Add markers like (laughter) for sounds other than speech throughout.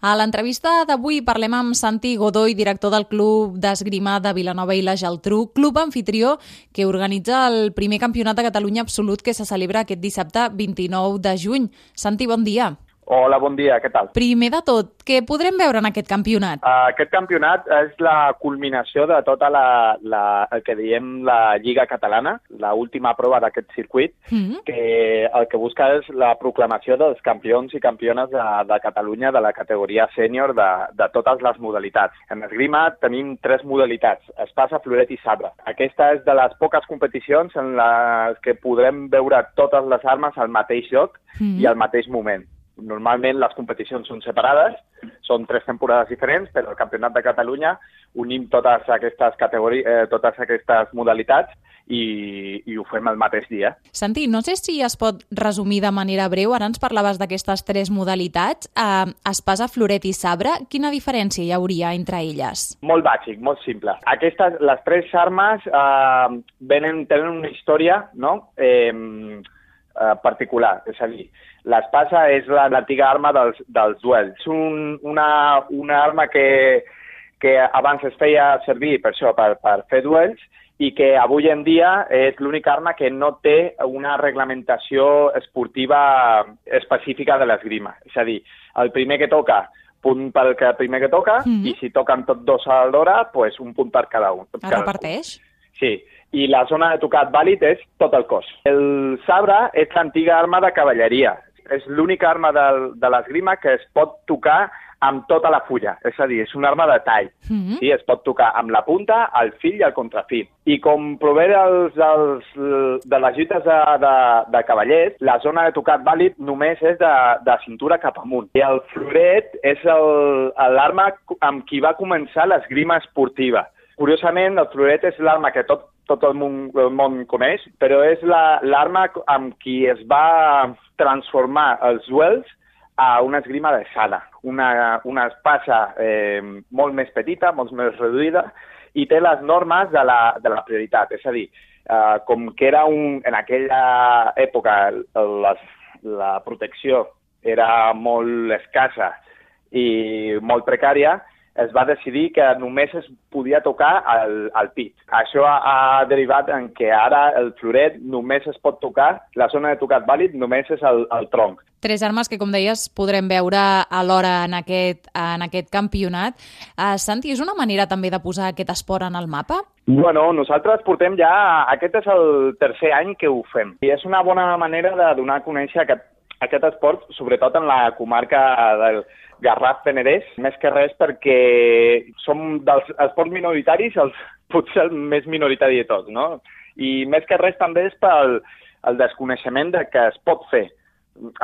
A l'entrevista d'avui parlem amb Santi Godoy, director del Club d'Esgrima de Vilanova i la Geltrú, club anfitrió que organitza el primer campionat de Catalunya absolut que se celebra aquest dissabte 29 de juny. Santi, bon dia. Hola, bon dia, què tal? Primer de tot, què podrem veure en aquest campionat? Uh, aquest campionat és la culminació de tota la, la, el que diem la Lliga Catalana, la última prova d'aquest circuit, mm -hmm. que el que busca és la proclamació dels campions i campiones de, de Catalunya de la categoria sènior de, de totes les modalitats. En esgrima tenim tres modalitats, espasa, floret i sabre. Aquesta és de les poques competicions en les que podrem veure totes les armes al mateix lloc mm -hmm. i al mateix moment normalment les competicions són separades, són tres temporades diferents, però el Campionat de Catalunya unim totes aquestes categories, eh, totes aquestes modalitats i, i ho fem el mateix dia. Santi, no sé si es pot resumir de manera breu, ara ens parlaves d'aquestes tres modalitats, eh, espasa, floret i sabre, quina diferència hi hauria entre elles? Molt bàsic, molt simple. Aquestes, les tres armes eh, venen, tenen una història, no?, eh, eh, particular. És a dir, l'espasa és l'antiga arma dels, dels duels. És un, una, una arma que, que abans es feia servir per això, per, per fer duels, i que avui en dia és l'única arma que no té una reglamentació esportiva específica de l'esgrima. És a dir, el primer que toca punt pel que primer que toca, mm -hmm. i si toquen tots dos a l'hora, pues un punt per cada un. Es reparteix? Sí, i la zona de tocat vàlid és tot el cos. El sabre és l'antiga arma de cavalleria. És l'única arma de, de l'esgrima que es pot tocar amb tota la fulla, és a dir, és una arma de tall. Mm -hmm. sí, es pot tocar amb la punta, el fil i el contrafil. I com prové dels, dels, de les lluites de, de, de cavallers, la zona de tocat vàlid només és de, de cintura cap amunt. I el floret és l'arma amb qui va començar l'esgrima esportiva. Curiosament, el floret és l'arma que tot tot el món, el món coneix, però és l'arma la, amb qui es va transformar els duels a una esgrima de sala, una, una espasa eh, molt més petita, molt més reduïda, i té les normes de la, de la prioritat. És a dir, eh, com que era un, en aquella època les, la protecció era molt escassa i molt precària, es va decidir que només es podia tocar al, al pit. Això ha, ha derivat en que ara el floret només es pot tocar, la zona de tocat vàlid només és el, el tronc. Tres armes que, com deies, podrem veure alhora en aquest, en aquest campionat. Uh, Santi, és una manera també de posar aquest esport en el mapa? Bueno, nosaltres portem ja... Aquest és el tercer any que ho fem. I és una bona manera de donar a conèixer aquest, aquest esport, sobretot en la comarca del, Garraf Penedès, més que res perquè som dels esports minoritaris els, (laughs) potser el més minoritari de tots, no? I més que res també és pel el desconeixement de que es pot fer.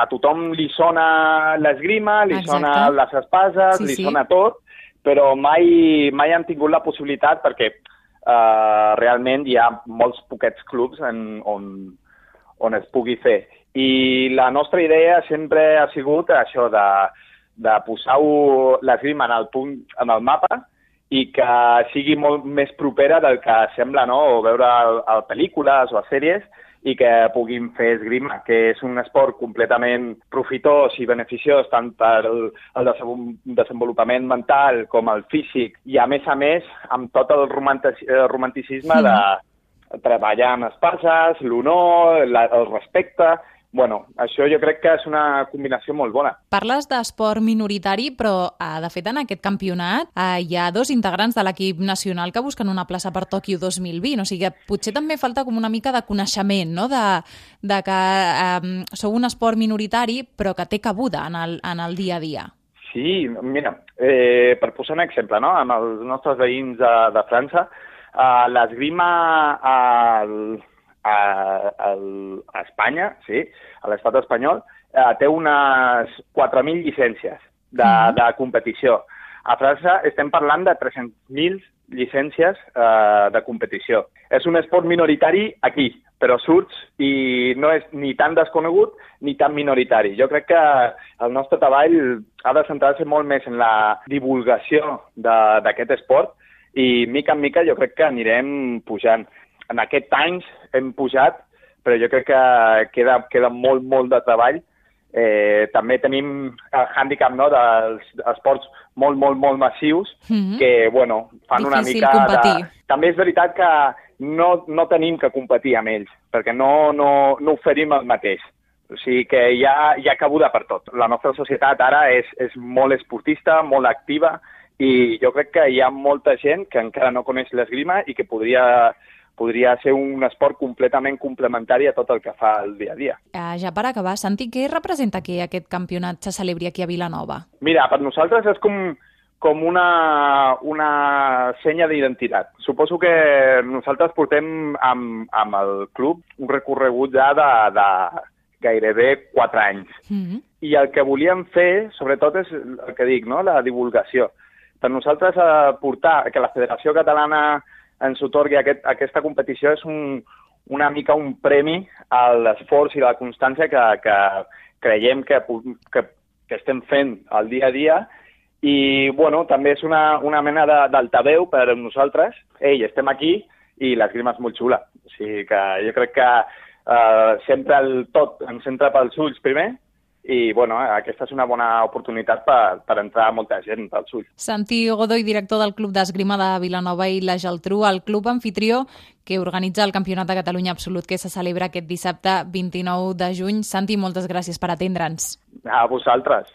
A tothom li sona l'esgrima, li Exacte. sona les espases, sí, li sí. sona tot, però mai, mai han tingut la possibilitat perquè uh, realment hi ha molts poquets clubs en, on, on es pugui fer. I la nostra idea sempre ha sigut això de de posar l'esgrima en el punt, en el mapa i que sigui molt més propera del que sembla, no?, o veure a, pel·lícules o a sèries i que puguin fer esgrima, que és un esport completament profitós i beneficiós tant per el, el desenvolupament mental com el físic i, a més a més, amb tot el romanticisme sí. de treballar amb espases, l'honor, el respecte, bueno, això jo crec que és una combinació molt bona. Parles d'esport minoritari, però eh, de fet en aquest campionat eh, hi ha dos integrants de l'equip nacional que busquen una plaça per Tòquio 2020, o sigui que potser també falta com una mica de coneixement, no?, de, de que eh, sou un esport minoritari però que té cabuda en el, en el dia a dia. Sí, mira, eh, per posar un exemple, no?, amb els nostres veïns de, de França, eh, l'esgrima al a, a, a Espanya, sí, a l'estat espanyol, eh, té unes 4.000 llicències de, mm. de competició. A França estem parlant de 300.000 llicències eh, de competició. És un esport minoritari aquí, però surts i no és ni tan desconegut ni tan minoritari. Jo crec que el nostre treball ha de centrar-se molt més en la divulgació d'aquest esport i mica en mica jo crec que anirem pujant en aquest anys hem pujat, però jo crec que queda, queda molt, molt de treball Eh, també tenim el hàndicap no, dels esports molt, molt, molt massius Mm -hmm. que, bueno, fan una Difícil mica competir. de... També és veritat que no, no tenim que competir amb ells, perquè no, no, no oferim el mateix. O sigui que hi ha, hi ha cabuda per tot. La nostra societat ara és, és molt esportista, molt activa, i jo crec que hi ha molta gent que encara no coneix l'esgrima i que podria, podria ser un esport completament complementari a tot el que fa el dia a dia. Uh, ja per acabar, Santi, què representa que aquest campionat se celebri aquí a Vilanova? Mira, per nosaltres és com, com una, una senya d'identitat. Suposo que nosaltres portem amb, amb el club un recorregut ja de, de gairebé 4 anys. Mm -hmm. I el que volíem fer, sobretot, és el que dic, no? la divulgació. Per nosaltres, eh, portar que la Federació Catalana ens otorgui aquest, aquesta competició és un, una mica un premi a l'esforç i la constància que, que creiem que, que, que estem fent al dia a dia i, bueno, també és una, una mena d'altaveu per a nosaltres. Ei, estem aquí i l'esgrima és molt xula. O sigui que jo crec que eh, sempre el tot ens entra pels ulls primer i, bueno, aquesta és una bona oportunitat per, per entrar molta gent pels ulls. Santi Godoy, director del Club d'Esgrima de Vilanova i la Geltrú, el club anfitrió que organitza el Campionat de Catalunya Absolut que se celebra aquest dissabte 29 de juny. Santi, moltes gràcies per atendre'ns. A vosaltres.